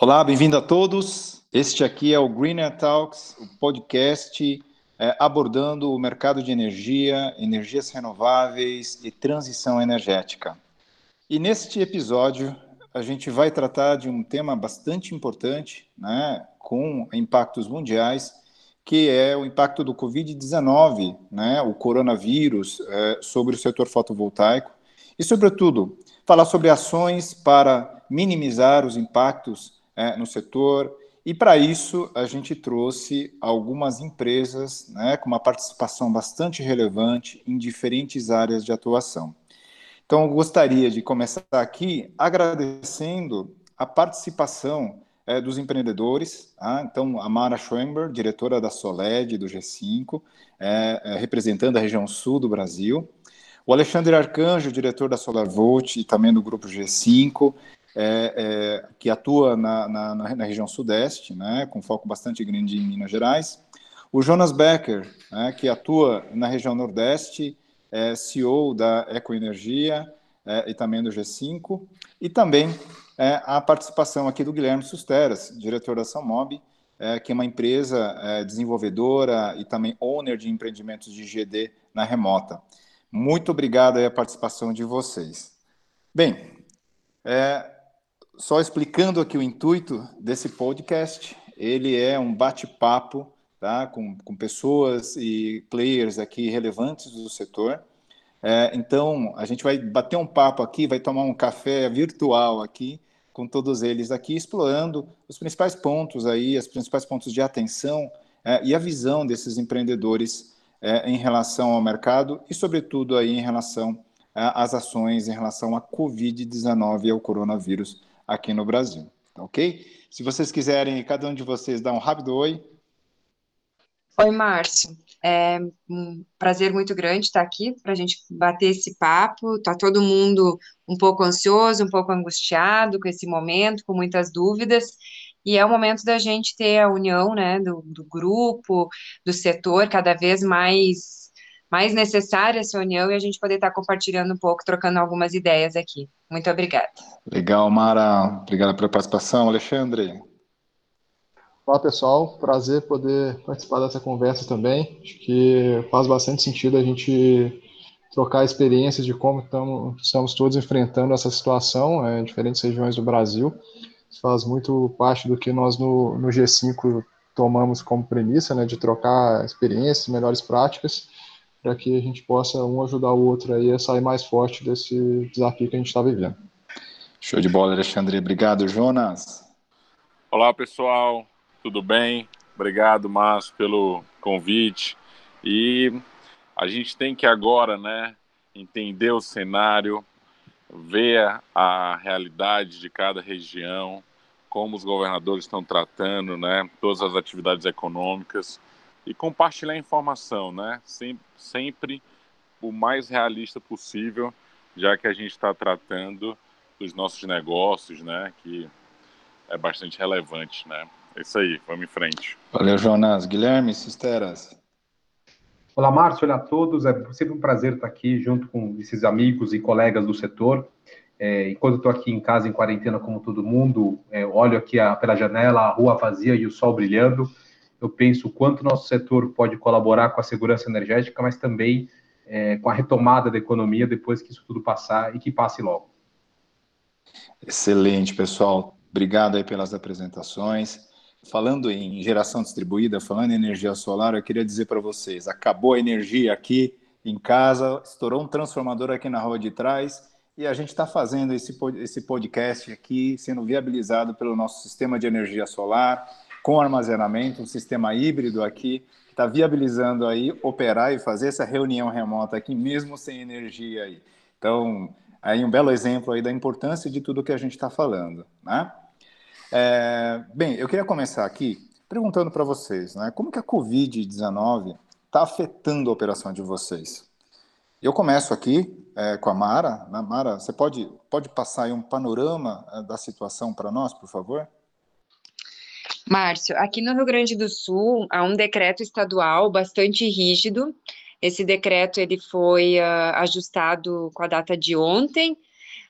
Olá, bem-vindo a todos. Este aqui é o Greener Talks, o podcast é, abordando o mercado de energia, energias renováveis e transição energética. E neste episódio a gente vai tratar de um tema bastante importante, né, com impactos mundiais, que é o impacto do Covid-19, né, o coronavírus, é, sobre o setor fotovoltaico e, sobretudo, falar sobre ações para minimizar os impactos é, no setor. E para isso a gente trouxe algumas empresas né, com uma participação bastante relevante em diferentes áreas de atuação. Então, eu gostaria de começar aqui agradecendo a participação é, dos empreendedores. Tá? Então, a Mara Schoenberg, diretora da Soled, do G5, é, é, representando a região sul do Brasil. O Alexandre Arcanjo, diretor da SolarVolt e também do grupo G5, é, é, que atua na, na, na, região sudeste, né, com foco bastante grande em Minas Gerais. O Jonas Becker, né, que atua na região nordeste, é CEO da Ecoenergia é, e também do G5. E também é, a participação aqui do Guilherme Susteras, diretor da Samob, é, que é uma empresa é, desenvolvedora e também owner de empreendimentos de GD na remota. Muito obrigado a participação de vocês. Bem, é, só explicando aqui o intuito desse podcast, ele é um bate-papo tá, com, com pessoas e players aqui relevantes do setor. É, então, a gente vai bater um papo aqui, vai tomar um café virtual aqui, com todos eles aqui, explorando os principais pontos aí, os principais pontos de atenção é, e a visão desses empreendedores é, em relação ao mercado e, sobretudo, aí em relação é, às ações em relação à Covid-19 e ao coronavírus aqui no Brasil, tá ok? Se vocês quiserem, cada um de vocês dá um rápido oi. Oi, Márcio. É um prazer muito grande estar aqui para a gente bater esse papo. Está todo mundo um pouco ansioso, um pouco angustiado com esse momento, com muitas dúvidas. E é o momento da gente ter a união né, do, do grupo, do setor, cada vez mais mais necessária essa união e a gente poder estar compartilhando um pouco, trocando algumas ideias aqui. Muito obrigada. Legal, Mara. Obrigada pela participação. Alexandre. Olá, pessoal. Prazer poder participar dessa conversa também. Acho que faz bastante sentido a gente trocar experiências de como estamos, estamos todos enfrentando essa situação é, em diferentes regiões do Brasil. Isso faz muito parte do que nós no, no G5 tomamos como premissa, né, de trocar experiências, melhores práticas para que a gente possa um ajudar o outro aí a sair mais forte desse desafio que a gente está vivendo. Show de bola, Alexandre. Obrigado, Jonas. Olá, pessoal. Tudo bem? Obrigado, Márcio, pelo convite. E a gente tem que agora, né, entender o cenário, ver a realidade de cada região, como os governadores estão tratando, né, todas as atividades econômicas e compartilhar informação, né? Sempre, sempre o mais realista possível, já que a gente está tratando dos nossos negócios, né? Que é bastante relevante, né? É isso aí, vamos em frente. Valeu, Jonas. Guilherme, Sisteras. Olá, Márcio, olá a todos. É sempre um prazer estar aqui junto com esses amigos e colegas do setor. É, enquanto estou aqui em casa, em quarentena, como todo mundo, é, olho aqui a, pela janela, a rua vazia e o sol brilhando eu penso o quanto o nosso setor pode colaborar com a segurança energética, mas também é, com a retomada da economia depois que isso tudo passar e que passe logo. Excelente, pessoal. Obrigado aí pelas apresentações. Falando em geração distribuída, falando em energia solar, eu queria dizer para vocês, acabou a energia aqui em casa, estourou um transformador aqui na rua de trás, e a gente está fazendo esse, esse podcast aqui, sendo viabilizado pelo nosso sistema de energia solar, com armazenamento, um sistema híbrido aqui, está viabilizando aí operar e fazer essa reunião remota aqui, mesmo sem energia aí. Então, aí um belo exemplo aí da importância de tudo que a gente está falando, né? É, bem, eu queria começar aqui perguntando para vocês, né? Como que a Covid-19 está afetando a operação de vocês? Eu começo aqui é, com a Mara. Né? Mara, você pode, pode passar aí um panorama é, da situação para nós, por favor? Márcio, aqui no Rio Grande do Sul há um decreto estadual bastante rígido, Esse decreto ele foi uh, ajustado com a data de ontem,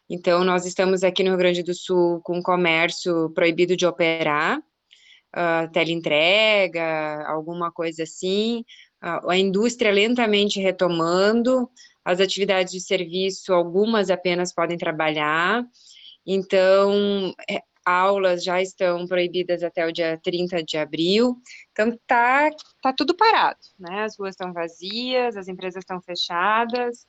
então nós estamos aqui no Rio Grande do Sul com comércio proibido de operar, uh, teleentrega, alguma coisa assim, uh, a indústria lentamente retomando, as atividades de serviço, algumas apenas podem trabalhar, então, é, aulas já estão proibidas até o dia 30 de abril, então tá, tá tudo parado, né? As ruas estão vazias, as empresas estão fechadas,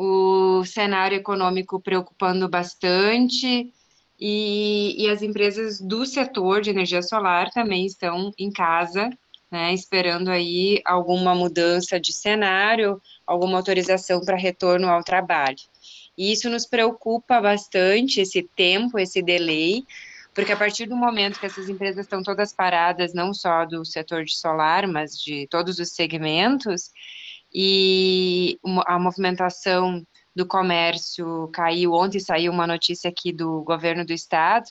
o cenário econômico preocupando bastante, e, e as empresas do setor de energia solar também estão em casa, né, esperando aí alguma mudança de cenário, alguma autorização para retorno ao trabalho. E isso nos preocupa bastante, esse tempo, esse delay, porque a partir do momento que essas empresas estão todas paradas, não só do setor de solar, mas de todos os segmentos, e a movimentação do comércio caiu. Ontem saiu uma notícia aqui do governo do estado,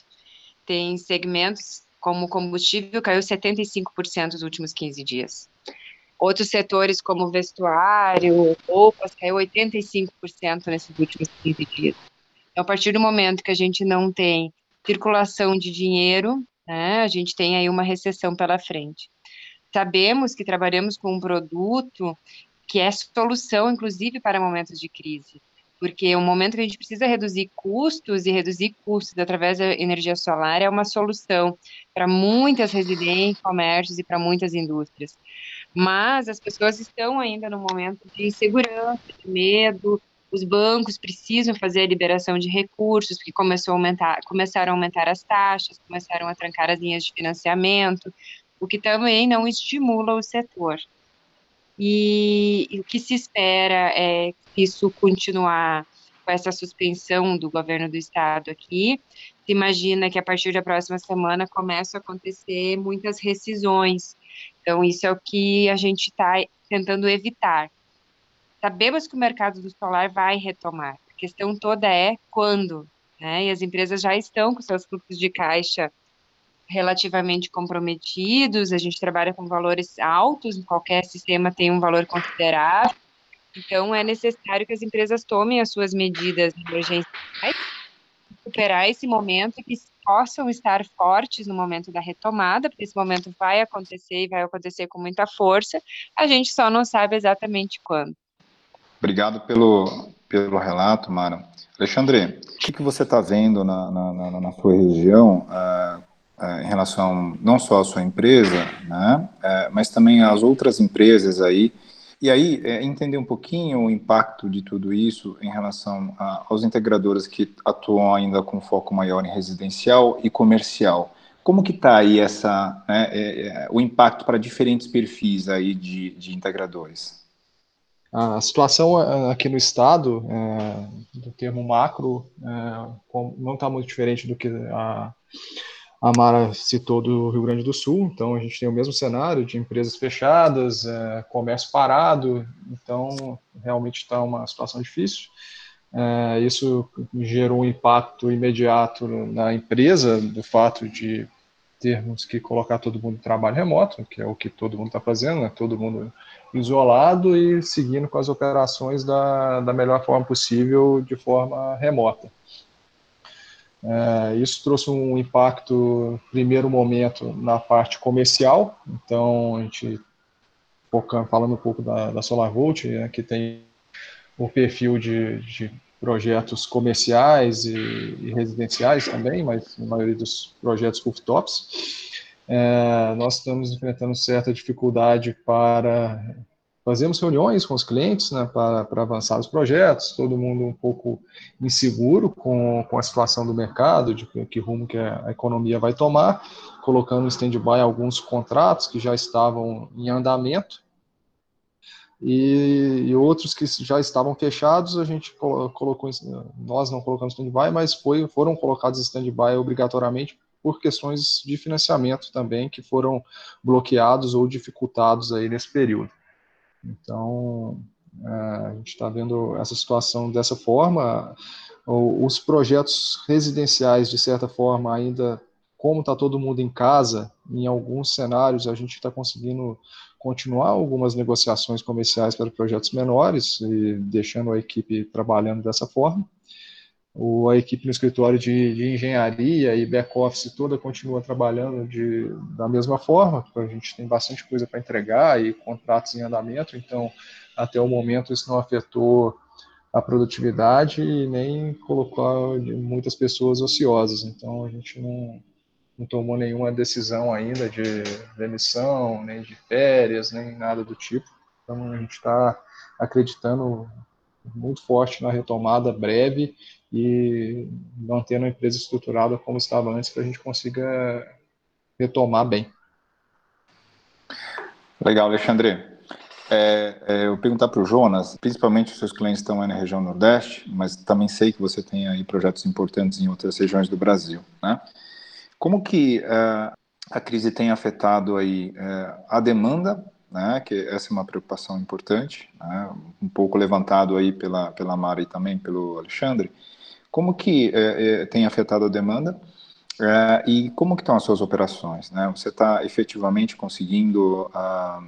tem segmentos como combustível caiu 75% nos últimos 15 dias. Outros setores, como vestuário, roupas, caiu 85% nesses últimos 15 dias. Então, a partir do momento que a gente não tem circulação de dinheiro, né, a gente tem aí uma recessão pela frente. Sabemos que trabalhamos com um produto que é solução, inclusive, para momentos de crise. Porque o momento que a gente precisa reduzir custos e reduzir custos através da energia solar é uma solução para muitas residências, comércios e para muitas indústrias. Mas as pessoas estão ainda no momento de insegurança, de medo, os bancos precisam fazer a liberação de recursos, porque começou a aumentar, começaram a aumentar as taxas, começaram a trancar as linhas de financiamento, o que também não estimula o setor. E, e o que se espera é que isso continuar com essa suspensão do governo do estado aqui, se imagina que a partir da próxima semana começam a acontecer muitas rescisões então, isso é o que a gente está tentando evitar. Sabemos que o mercado do solar vai retomar. A questão toda é quando, né? E as empresas já estão com seus fluxos de caixa relativamente comprometidos, a gente trabalha com valores altos, qualquer sistema tem um valor considerável, então é necessário que as empresas tomem as suas medidas emergenciais, superar esse momento e que possam estar fortes no momento da retomada, porque esse momento vai acontecer e vai acontecer com muita força, a gente só não sabe exatamente quando. Obrigado pelo, pelo relato, Mara. Alexandre, o que, que você está vendo na, na, na, sua região uh, em relação não só à sua empresa, né, uh, mas também às outras empresas aí e aí, é, entender um pouquinho o impacto de tudo isso em relação a, aos integradores que atuam ainda com foco maior em residencial e comercial. Como que está aí essa, né, é, o impacto para diferentes perfis aí de, de integradores? A situação aqui no estado, é, do termo macro, não está muito diferente do que a, a Mara citou do Rio Grande do Sul, então a gente tem o mesmo cenário de empresas fechadas, é, comércio parado, então realmente está uma situação difícil. É, isso gerou um impacto imediato na empresa, do fato de termos que colocar todo mundo em trabalho remoto, que é o que todo mundo está fazendo, né? todo mundo isolado e seguindo com as operações da, da melhor forma possível, de forma remota. É, isso trouxe um impacto, primeiro momento, na parte comercial. Então, a gente, falando um pouco da, da SolarVolt, né, que tem o perfil de, de projetos comerciais e, e, residenciais também, mas a maioria dos projetos rooftops. É, nós estamos enfrentando certa dificuldade para Fazemos reuniões com os clientes né, para, para avançar os projetos, todo mundo um pouco inseguro com, com a situação do mercado, de que, que rumo que a economia vai tomar, colocando em stand-by alguns contratos que já estavam em andamento, e, e, outros que já estavam fechados, a gente colocou, nós não colocamos stand-by, mas foi, foram colocados stand-by obrigatoriamente por questões de financiamento também, que foram bloqueados ou dificultados aí nesse período. Então, é, a gente está vendo essa situação dessa forma. Os projetos residenciais, de certa forma, ainda, como está todo mundo em casa, em alguns cenários a gente está conseguindo continuar algumas negociações comerciais para projetos menores e deixando a equipe trabalhando dessa forma. O, a equipe no escritório de, de engenharia e back-office toda continua trabalhando de, da mesma forma, a gente tem bastante coisa para entregar e contratos em andamento, então, até o momento, isso não afetou a produtividade e nem colocou muitas pessoas ociosas, então a gente não, não tomou nenhuma decisão ainda de demissão, nem de férias, nem nada do tipo, então a gente está acreditando muito forte na retomada breve e mantendo a empresa estruturada como estava antes para a gente consiga retomar bem. Legal, Alexandre. É, é, eu perguntar para o Jonas, principalmente os seus clientes estão aí na região Nordeste, mas também sei que você tem aí projetos importantes em outras regiões do Brasil, né? Como que uh, a crise tem afetado aí uh, a demanda né, que essa é uma preocupação importante, né, um pouco levantado aí pela, pela Mara e também pelo Alexandre, como que é, é, tem afetado a demanda é, e como que estão as suas operações, né? Você está efetivamente conseguindo ah,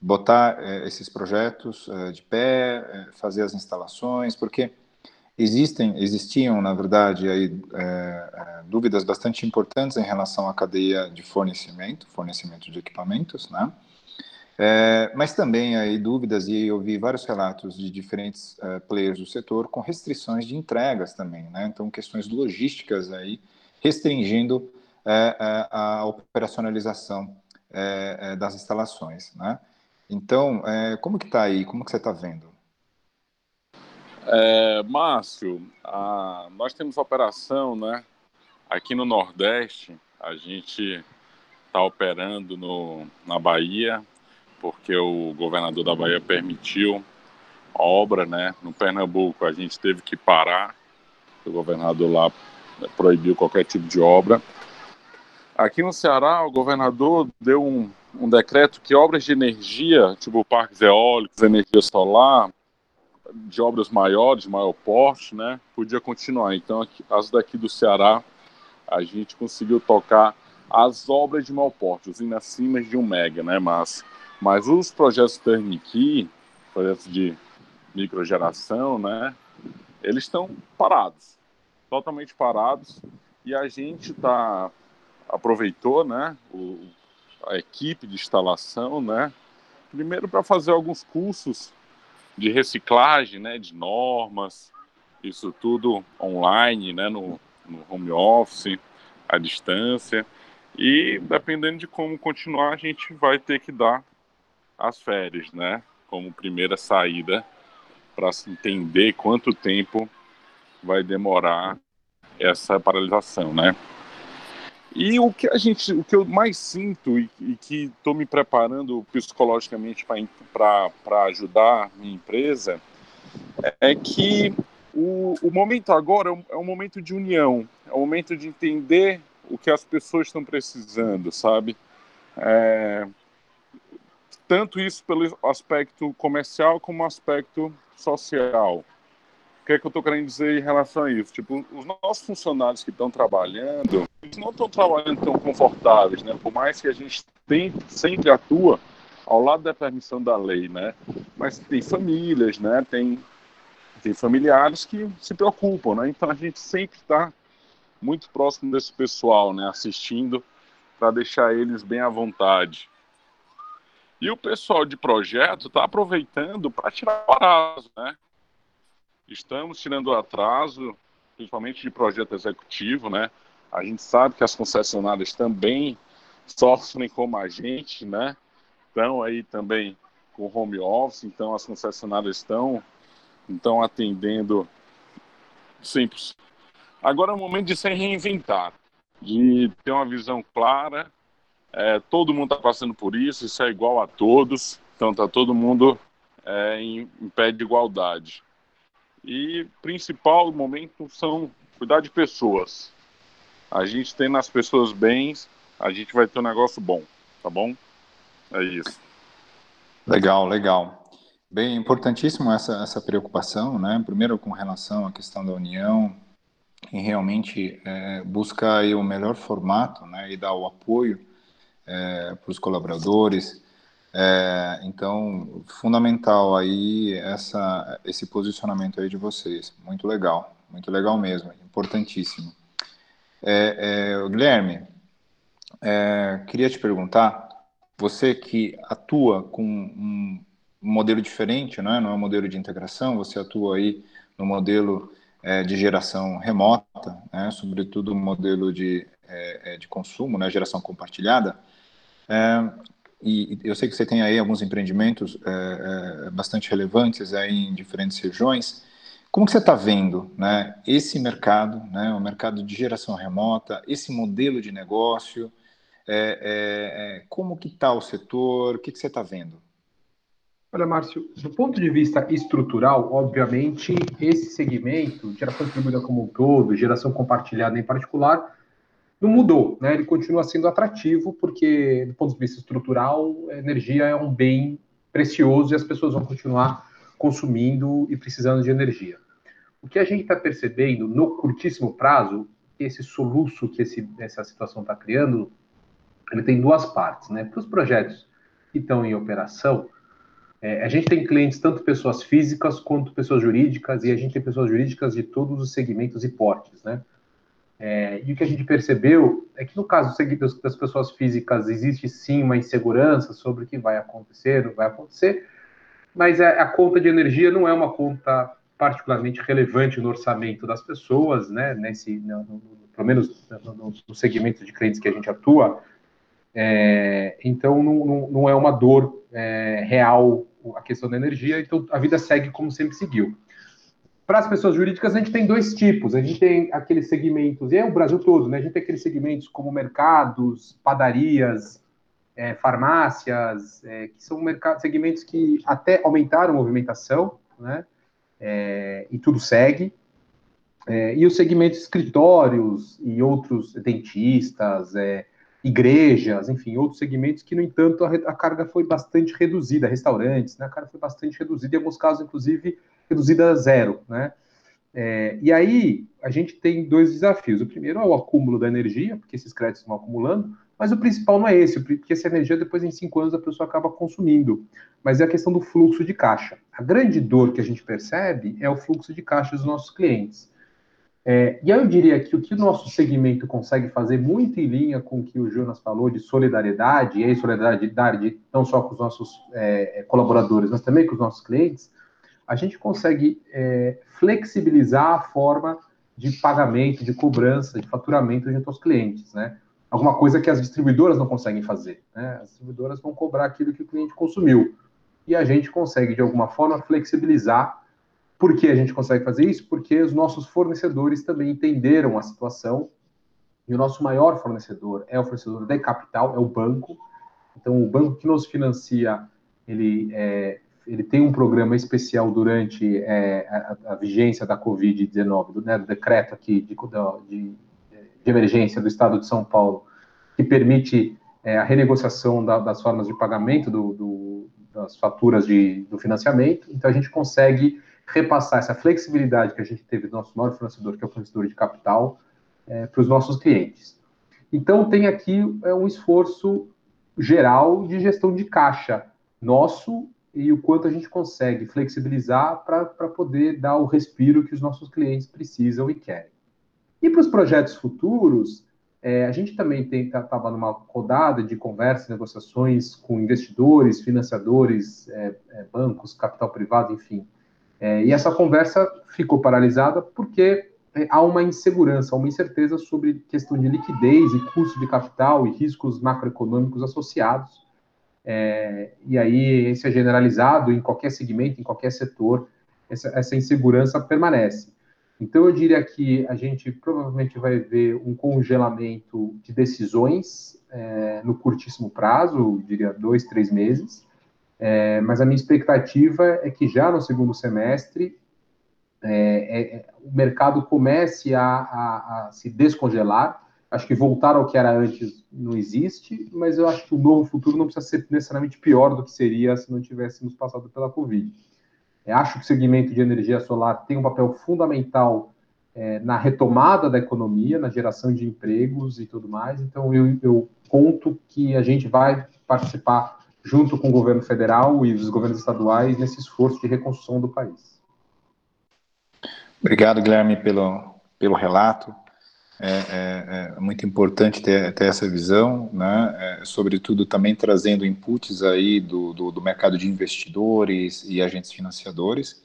botar é, esses projetos é, de pé, é, fazer as instalações, porque existem, existiam, na verdade, aí, dúvidas bastante importantes em relação à cadeia de fornecimento, fornecimento de equipamentos, né? É, mas também aí dúvidas, e eu vi vários relatos de diferentes uh, players do setor com restrições de entregas também, né? Então, questões logísticas aí restringindo uh, uh, a operacionalização das instalações, né? Então, como que está aí? Como que você está vendo? É, Márcio, a, nós temos operação, né? Aqui no Nordeste, a gente está operando no, na Bahia, porque o governador da Bahia permitiu a obra, né? No Pernambuco a gente teve que parar, o governador lá proibiu qualquer tipo de obra. Aqui no Ceará, o governador deu um, um decreto que obras de energia, tipo parques eólicos, energia solar, de obras maiores, de maior porte, né, podia continuar. Então, aqui, as daqui do Ceará, a gente conseguiu tocar as obras de maior porte, usando acima de um mega, né, mas mas os projetos turnkey, projetos de microgeração, né, eles estão parados, totalmente parados, e a gente tá aproveitou, né, o, a equipe de instalação, né, primeiro para fazer alguns cursos de reciclagem, né, de normas, isso tudo online, né, no, no home office, à distância, e dependendo de como continuar, a gente vai ter que dar as férias, né? Como primeira saída para se entender quanto tempo vai demorar essa paralisação, né? E o que a gente, o que eu mais sinto e, e que estou me preparando psicologicamente para ajudar minha empresa é que o, o momento agora é um, é um, momento de união, é um momento de entender o que as pessoas estão precisando, sabe? É, tanto isso pelo aspecto comercial como aspecto social. O que é que eu estou querendo dizer em relação a isso? Tipo, os nossos funcionários que estão trabalhando, eles não estão trabalhando tão confortáveis, né? Por mais que a gente tem, sempre atua ao lado da permissão da lei, né? Mas tem famílias, né? Tem, tem familiares que se preocupam, né? Então a gente sempre está muito próximo desse pessoal, né? Assistindo para deixar eles bem à vontade. E o pessoal de projeto está aproveitando para tirar o atraso, né? Estamos tirando o atraso, principalmente de projeto executivo, né? A gente sabe que as concessionárias também sofrem como a gente, né? Estão aí também com home office, então as concessionárias estão, estão atendendo 100%. Agora é o momento de se reinventar, de ter uma visão clara é, todo mundo está passando por isso, isso é igual a todos, então está todo mundo é, em, em, pé de igualdade. E principal momento são cuidar de pessoas. A gente tem nas pessoas bens, a gente vai ter um negócio bom, tá bom? É isso. Legal, legal. Bem, importantíssimo essa, essa preocupação, né? Primeiro com relação à questão da união, em realmente é, buscar o melhor formato, né? E dar o apoio é, para os colaboradores, É, então, fundamental aí essa, esse posicionamento aí de vocês. Muito legal, muito legal mesmo, importantíssimo. É, é, Guilherme, é, queria te perguntar, você que atua com um modelo diferente, não é? Não é um modelo de integração, você atua aí no modelo é, de geração remota, né? sobretudo o modelo de, de consumo, né? geração compartilhada. É, e eu sei que você tem aí alguns empreendimentos é, é, bastante relevantes aí em diferentes regiões. Como que você está vendo né, esse mercado, né, o mercado de geração remota, esse modelo de negócio, como que está o setor, o que, que você está vendo? Olha, Márcio, do ponto de vista estrutural, obviamente, esse segmento, geração distribuída como um todo, geração compartilhada em particular, não mudou, né? Ele continua sendo atrativo, porque, do ponto de vista estrutural, energia é um bem precioso e as pessoas vão continuar consumindo e precisando de energia. O que a gente está percebendo no curtíssimo prazo, esse soluço que esse, essa situação está criando, ele tem duas partes, né? Para os projetos que estão em operação, é, a gente tem clientes, tanto pessoas físicas quanto pessoas jurídicas, e a gente tem pessoas jurídicas de todos os segmentos e portes, né? É, e o que a gente percebeu é que no caso das pessoas físicas existe sim uma insegurança sobre o que vai acontecer, não vai acontecer, mas a, a conta de energia não é uma conta particularmente relevante no orçamento das pessoas, né? Nesse, no, no, pelo menos no, no, segmento de clientes que a gente atua, é, então não, não, não, é uma dor é, real a questão da energia, então a vida segue como sempre seguiu. Para as pessoas jurídicas, a gente tem dois tipos. A gente tem aqueles segmentos, e é o Brasil todo, né? A gente tem aqueles segmentos como mercados, padarias, é, farmácias, é, que são segmentos que até aumentaram a movimentação, né? É, e tudo segue. É, e os segmentos escritórios e outros dentistas, é, igrejas, enfim, outros segmentos que, no entanto, a, a, carga foi bastante reduzida, restaurantes, né, a carga foi bastante reduzida, em alguns casos, inclusive, reduzida a zero, né? É, e aí, a gente tem dois desafios. O primeiro é o acúmulo da energia, porque esses créditos estão acumulando, mas o principal não é esse, porque essa energia, depois, em cinco anos, a pessoa acaba consumindo, mas é a questão do fluxo de caixa. A grande dor que a gente percebe é o fluxo de caixa dos nossos clientes. É, e aí eu diria que o que o nosso segmento consegue fazer muito em linha com o que o Jonas falou de solidariedade, e aí solidariedade não só com os nossos é, é, colaboradores, mas também com os nossos clientes, a gente consegue é, flexibilizar a forma de pagamento, de cobrança, de faturamento junto aos clientes, né? Alguma coisa que as distribuidoras não conseguem fazer, né? As distribuidoras vão cobrar aquilo que o cliente consumiu. E a gente consegue, de alguma forma, flexibilizar por que a gente consegue fazer isso? Porque os nossos fornecedores também entenderam a situação e o nosso maior fornecedor é o fornecedor de capital, é o banco. Então, o banco que nos financia, ele, é, ele tem um programa especial durante é, a, a, vigência da Covid-19, do, né, do, decreto aqui de, de, de, emergência do Estado de São Paulo, que permite é, a renegociação da, das formas de pagamento do, do, das faturas de, do financiamento. Então, a gente consegue repassar essa flexibilidade que a gente teve do nosso maior fornecedor, que é o fornecedor de capital, é, para os nossos clientes. Então, tem aqui é, um esforço geral de gestão de caixa nosso e o quanto a gente consegue flexibilizar para poder dar o respiro que os nossos clientes precisam e querem. E para os projetos futuros, é, a gente também estava tá, numa rodada de conversas, negociações com investidores, financiadores, é, é, bancos, capital privado, enfim, é, e essa conversa ficou paralisada porque é, há uma insegurança, uma incerteza sobre questão de liquidez e custo de capital e riscos macroeconômicos associados. É, e aí, isso é generalizado em qualquer segmento, em qualquer setor, essa, essa insegurança permanece. Então, eu diria que a gente provavelmente vai ver um congelamento de decisões é, no curtíssimo prazo, diria dois, três meses, é, mas a minha expectativa é que já no segundo semestre é, é, o mercado comece a, a, a, se descongelar. Acho que voltar ao que era antes não existe, mas eu acho que o novo futuro não precisa ser necessariamente pior do que seria se não tivéssemos passado pela Covid. É, acho que o segmento de energia solar tem um papel fundamental é, na retomada da economia, na geração de empregos e tudo mais. Então, eu, eu conto que a gente vai participar junto com o governo federal e os governos estaduais nesse esforço de reconstrução do país. Obrigado, Guilherme, pelo, pelo relato. É, é, é, muito importante ter, ter essa visão, né? É, sobretudo também trazendo inputs aí do, do, do, mercado de investidores e agentes financiadores.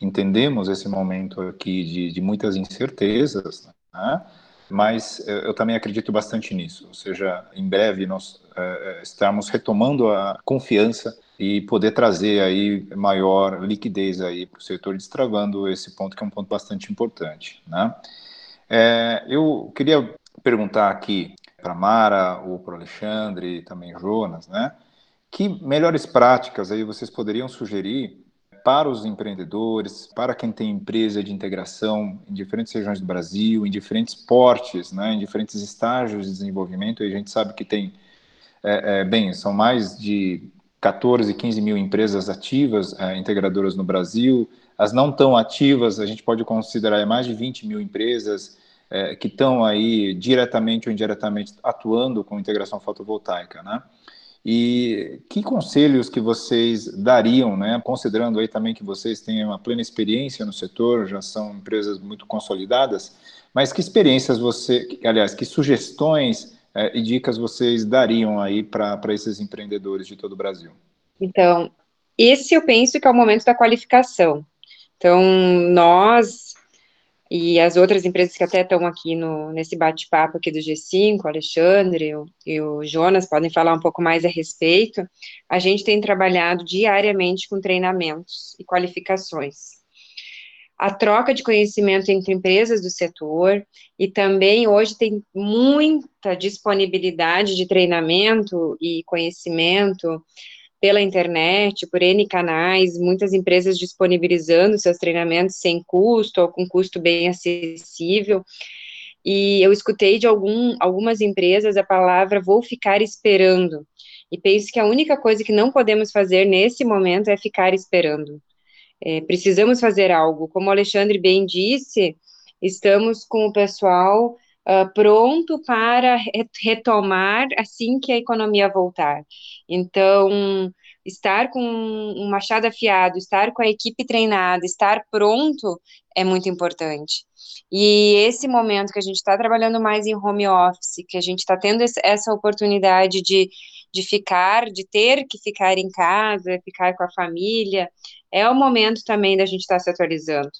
Entendemos esse momento aqui de, de muitas incertezas, né? mas é, eu também acredito bastante nisso. Ou seja, em breve nós é, estamos retomando a confiança e poder trazer aí maior liquidez aí para o setor, destravando esse ponto que é um ponto bastante importante, né? É, eu queria perguntar aqui para Mara ou para Alexandre, também Jonas, né? Que melhores práticas aí vocês poderiam sugerir para os empreendedores, para quem tem empresa de integração em diferentes regiões do Brasil, em diferentes portes, né, em diferentes estágios de desenvolvimento, e a gente sabe que tem, é, é, bem, são mais de 14, 15 mil empresas ativas, é, integradoras no Brasil, as não tão ativas, a gente pode considerar mais de 20 mil empresas é, que estão aí diretamente ou indiretamente atuando com integração fotovoltaica, né? E que conselhos que vocês dariam, né? Considerando aí também que vocês têm uma plena experiência no setor, já são empresas muito consolidadas, mas que experiências você, aliás, que sugestões é, e dicas vocês dariam aí para esses empreendedores de todo o Brasil? Então, esse eu penso que é o momento da qualificação. Então, nós e as outras empresas que até estão aqui no, nesse bate-papo aqui do G5, o Alexandre o, e o Jonas podem falar um pouco mais a respeito, a gente tem trabalhado diariamente com treinamentos e qualificações. A troca de conhecimento entre empresas do setor e também hoje tem muita disponibilidade de treinamento e conhecimento pela internet, por N canais, muitas empresas disponibilizando seus treinamentos sem custo ou com custo bem acessível. E eu escutei de algum, algumas empresas a palavra vou ficar esperando. E penso que a única coisa que não podemos fazer nesse momento é ficar esperando. É, precisamos fazer algo. Como o Alexandre bem disse, estamos com o pessoal uh, pronto para retomar assim que a economia voltar. Então, estar com um machado afiado, estar com a equipe treinada, estar pronto é muito importante. E esse momento que a gente está trabalhando mais em home office, que a gente está tendo essa oportunidade de, de ficar, de ter que ficar em casa, ficar com a família, é o momento também da gente estar tá se atualizando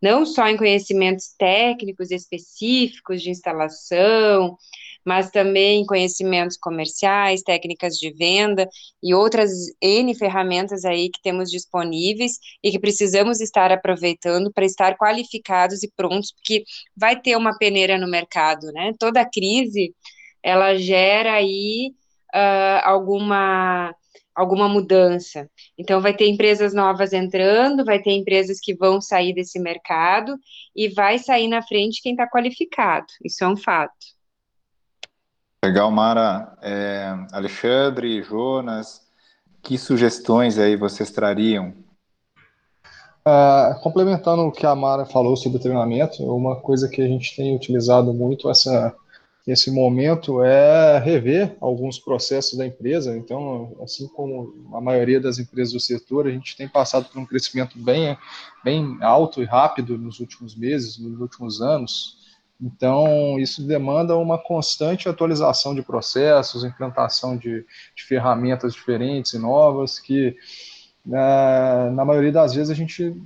não só em conhecimentos técnicos específicos de instalação, mas também conhecimentos comerciais, técnicas de venda e outras N ferramentas aí que temos disponíveis e que precisamos estar aproveitando para estar qualificados e prontos, porque vai ter uma peneira no mercado, né? Toda crise, ela gera aí uh, alguma alguma mudança. Então, vai ter empresas novas entrando, vai ter empresas que vão sair desse mercado e vai sair na frente quem está qualificado. Isso é um fato. Legal, Mara. É, Alexandre, Jonas, que sugestões aí vocês trariam? Uh, complementando o que a Mara falou sobre treinamento, uma coisa que a gente tem utilizado muito essa esse momento é rever alguns processos da empresa. Então, assim como a maioria das empresas do setor, a gente tem passado por um crescimento bem, bem alto e rápido nos últimos meses, nos últimos anos. Então, isso demanda uma constante atualização de processos, implantação de, de ferramentas diferentes e novas, que na, na maioria das vezes a gente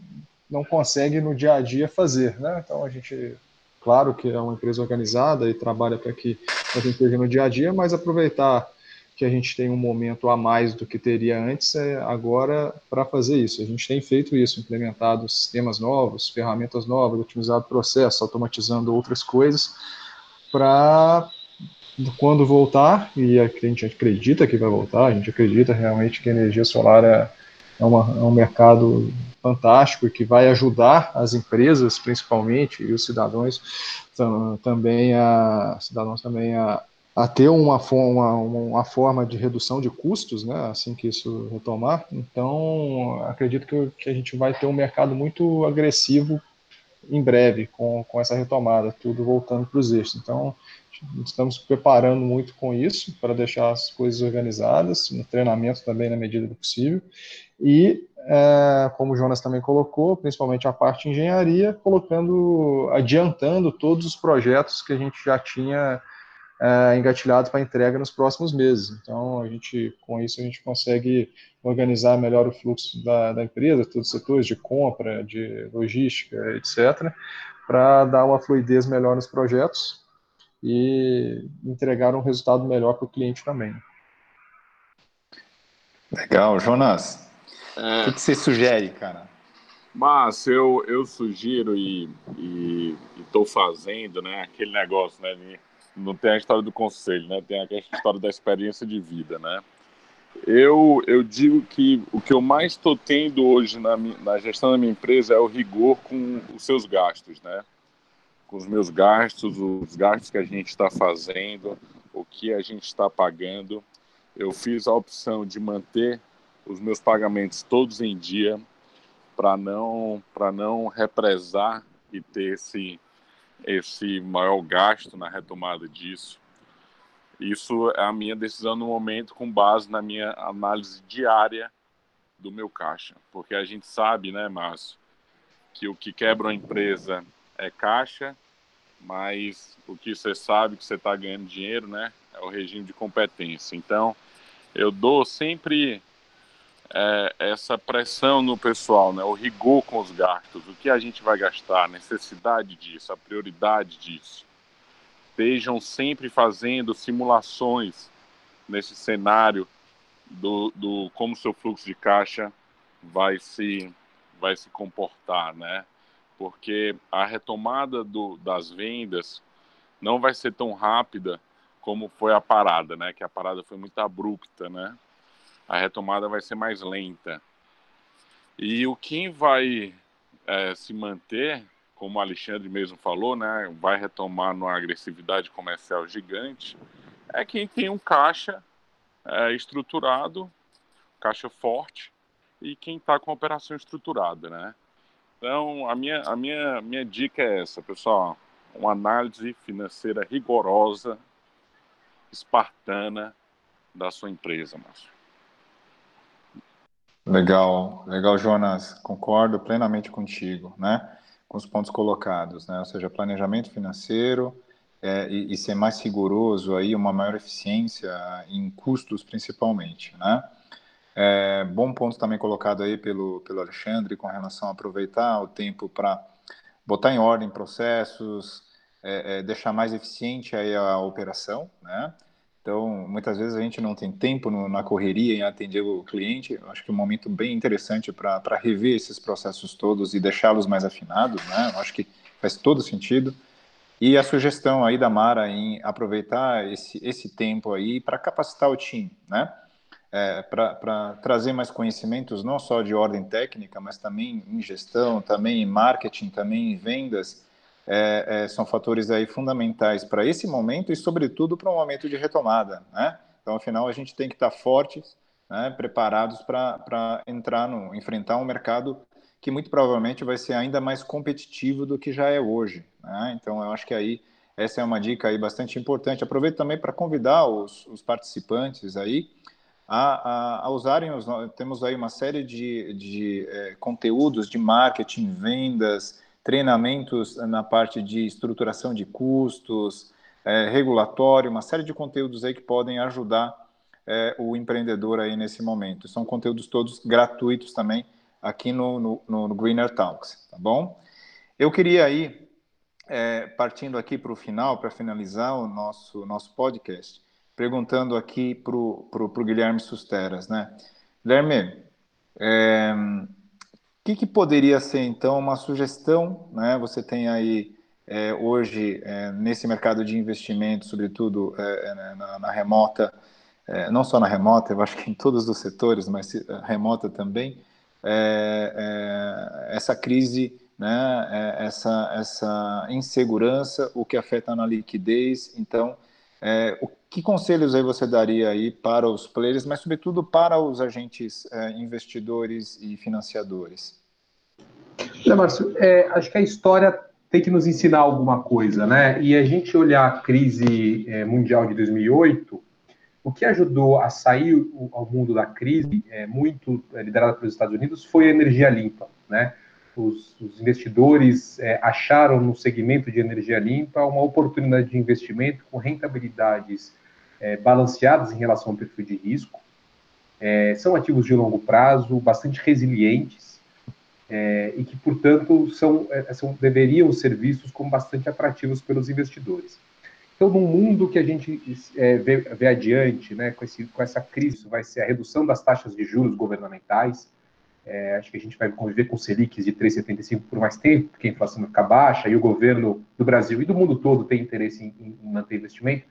não consegue no dia a dia fazer. Né? Então, a gente Claro que é uma empresa organizada e trabalha para que a gente esteja no dia a dia, mas aproveitar que a gente tem um momento a mais do que teria antes é agora para fazer isso. A gente tem feito isso, implementado sistemas novos, ferramentas novas, otimizado processos, automatizando outras coisas para quando voltar, e a gente acredita que vai voltar, a gente acredita realmente que a energia solar é, é, uma, é um mercado fantástico e que vai ajudar as empresas, principalmente, e os cidadãos também a, cidadãos também a, a ter uma, uma, uma forma de redução de custos, né, assim que isso retomar. Então, acredito que, que a gente vai ter um mercado muito agressivo em breve com, com essa retomada, tudo voltando para os eixos. Então, estamos preparando muito com isso para deixar as coisas organizadas, no treinamento também na medida do possível. E, é, como o Jonas também colocou, principalmente a parte de engenharia, colocando, adiantando todos os projetos que a gente já tinha é, para entrega nos próximos meses. Então, a gente, com isso, a gente consegue organizar melhor o fluxo da, da empresa, todos os setores de compra, de logística, etc., para dar uma fluidez melhor nos projetos e entregar um resultado melhor para o cliente também. Legal, Jonas. É... O que, que, você sugere, cara? Mas eu, eu sugiro e estou fazendo, né? Aquele negócio, né? Não tem a história do conselho, né? Tem a história da experiência de vida, né? Eu, eu digo que o que eu mais estou tendo hoje na, na gestão da minha empresa é o rigor com os seus gastos, né? com os meus gastos, os gastos que a gente está fazendo, o que a gente está pagando. Eu fiz a opção de manter os meus pagamentos todos em dia para não para não represar e ter esse esse maior gasto na retomada disso. Isso é a minha decisão no momento com base na minha análise diária do meu caixa, porque a gente sabe, né, Márcio, que o que quebra uma empresa é caixa, mas o que você sabe que você está ganhando dinheiro, né, é o regime de competência. Então, eu dou sempre é, essa pressão no pessoal, né, o rigor com os gastos, o que a gente vai gastar, a necessidade disso, a prioridade disso. Estejam sempre fazendo simulações nesse cenário do, do como seu fluxo de caixa vai se vai se comportar, né? porque a retomada do, das vendas não vai ser tão rápida como foi a parada, né? Que a parada foi muito abrupta, né? A retomada vai ser mais lenta. E o que vai é, se manter, como o Alexandre mesmo falou, né? Vai retomar numa agressividade comercial gigante, é quem tem um caixa é, estruturado, caixa forte, e quem está com operação estruturada, né? Então, a minha, a minha, minha dica é essa, pessoal. Uma análise financeira rigorosa, espartana da sua empresa, Márcio. Legal, legal, Jonas. Concordo plenamente contigo, né? Com os pontos colocados, né? Ou seja, planejamento financeiro é, e, e ser mais rigoroso aí, uma maior eficiência em custos, principalmente, né? É, bom ponto também colocado aí pelo, pelo Alexandre com relação a aproveitar o tempo para botar em ordem processos, é, é, deixar mais eficiente aí a operação, né? Então, muitas vezes a gente não tem tempo no, na correria em atender o cliente. Eu acho que é um momento bem interessante para rever esses processos todos e deixá-los mais afinados, né? Eu acho que faz todo sentido. E a sugestão aí da Mara em aproveitar esse, esse tempo aí para capacitar o time, né? é, para trazer mais conhecimentos, não só de ordem técnica, mas também em gestão, também em marketing, também em vendas, é, é, são fatores aí fundamentais para esse momento e, sobretudo, para um momento de retomada. Né? Então, afinal, a gente tem que estar fortes, né, preparados para entrar no, enfrentar um mercado que muito provavelmente vai ser ainda mais competitivo do que já é hoje. Né? Então, eu acho que aí essa é uma dica aí bastante importante. Aproveito também para convidar os, os participantes aí a, a, a usarem os. Temos aí uma série de, de é, conteúdos de marketing, vendas, treinamentos na parte de estruturação de custos, é, regulatório, uma série de conteúdos aí que podem ajudar é, o empreendedor aí nesse momento. São conteúdos todos gratuitos também aqui no, no, no Greener Talks, tá bom? Eu queria aí, é, partindo aqui para o final, para finalizar o nosso, nosso podcast, perguntando aqui para o Guilherme Susteras, né? Guilherme, é, que, que, poderia ser então uma sugestão, né? Você tem aí é, hoje é, nesse mercado de investimento, sobretudo é, é, né, na, na, remota, é, não só na remota, eu acho que em todos os setores, mas remota também, essa crise, né? essa essa insegurança, o que afeta na liquidez, então é, o que conselhos aí você daria aí para os players, mas sobretudo para os agentes é, investidores e financiadores? Olha, Márcio, é, acho que a história tem que nos ensinar alguma coisa, né? E a gente olhar a crise é, mundial de 2008, o que ajudou a sair o, ao mundo da crise, é, muito é, liderada pelos Estados Unidos, foi a energia limpa, né? Os, os investidores é, acharam no segmento de energia limpa uma oportunidade de investimento com rentabilidades é, balanceadas em relação ao perfil de risco. É, são ativos de longo prazo, bastante resilientes, é, e que, portanto, são, é, são, deveriam ser vistos como bastante atrativos pelos investidores. Então, no mundo que a gente é, vê, vê, adiante, né, com, esse, com, essa crise, vai ser a redução das taxas de juros governamentais. É, acho que a gente vai conviver com Selics de 3,75 por mais tempo, porque a inflação vai ficar baixa e o governo do Brasil e do mundo todo tem interesse em, em manter investimento.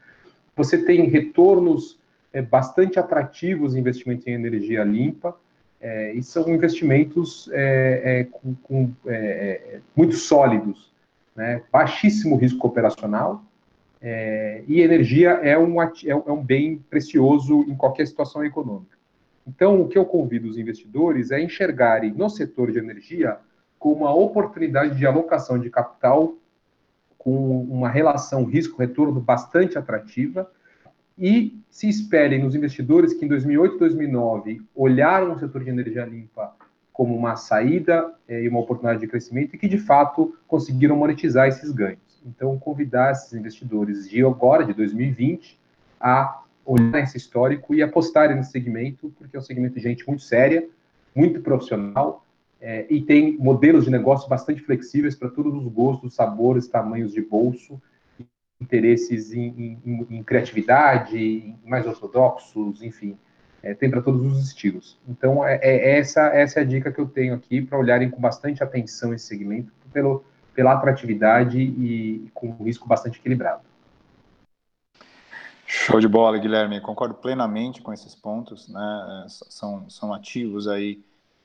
Você tem retornos é, bastante atrativos investimentos em energia limpa, é, e são investimentos é, é com, com é, é, muito sólidos, né? baixíssimo risco operacional, e energia é um, é um bem precioso em qualquer situação econômica. Então, o que eu convido os investidores é enxergarem no setor de energia como uma oportunidade de alocação de capital com uma relação risco-retorno bastante atrativa, e se esperem nos investidores que em 2008 e 2009 olharam o setor de energia limpa como uma saída é, e uma oportunidade de crescimento e que de fato conseguiram monetizar esses ganhos. Então, convidar esses investidores de agora, de 2020, a olhar esse histórico e apostarem nesse segmento, porque é um segmento de gente muito séria, muito profissional é, e tem modelos de negócio bastante flexíveis para todos os gostos, sabores, tamanhos de bolso interesses em, em, em criatividade, em mais ortodoxos, enfim, é, tem para todos os estilos. Então, é, é, essa, essa é a dica que eu tenho aqui para olharem com bastante atenção esse segmento, pelo, pela atratividade e com um risco bastante equilibrado. Show de bola, Guilherme. Concordo plenamente com esses pontos, né? É, são, são ativos aí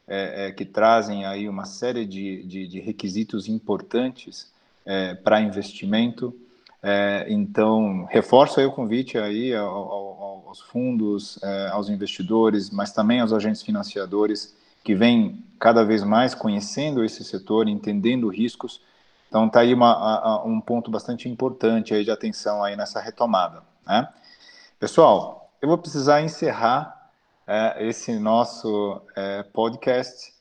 é, é, que trazem aí uma série de, de, de requisitos importantes é, para investimento. É, então, reforço aí o convite aí ao, ao, aos fundos, é, aos investidores, mas também aos agentes financiadores que vêm cada vez mais conhecendo esse setor, entendendo riscos. Então, está aí uma, a, um ponto bastante importante aí de atenção aí nessa retomada. Né? Pessoal, eu vou precisar encerrar é, esse nosso é, podcast.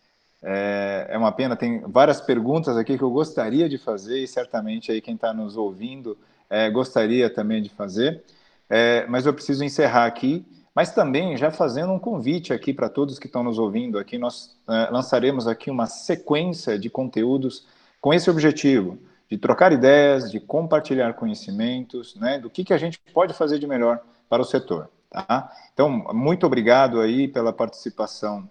É, é, uma pena, tem várias perguntas aqui que eu gostaria de fazer e certamente aí quem está nos ouvindo é, gostaria também de fazer, é, mas eu preciso encerrar aqui. Mas também já fazendo um convite aqui para todos que estão nos ouvindo aqui, nós é, lançaremos aqui uma sequência de conteúdos com esse objetivo de trocar ideias, de compartilhar conhecimentos, né, do que, que a gente pode fazer de melhor para o setor. Tá? Então, muito obrigado aí pela participação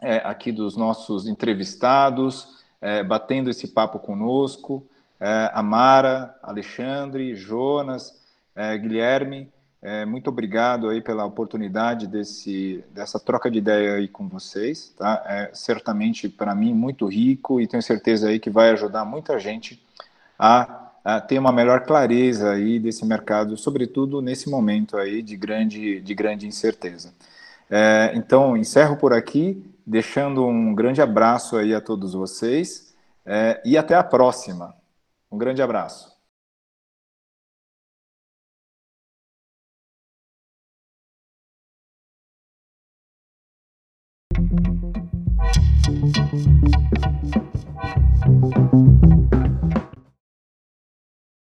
é, aqui dos nossos entrevistados, é, batendo esse papo conosco é, Amara, Alexandre, Jonas, é, Guilherme, é, muito obrigado aí pela oportunidade desse, dessa troca de ideia aí com vocês, tá? É certamente para mim muito rico e tenho certeza aí que vai ajudar muita gente a, a, ter uma melhor clareza aí desse mercado, sobretudo nesse momento aí de grande, de grande incerteza. É, então, encerro por aqui, deixando um grande abraço aí a todos vocês é, e até a próxima. Um grande abraço.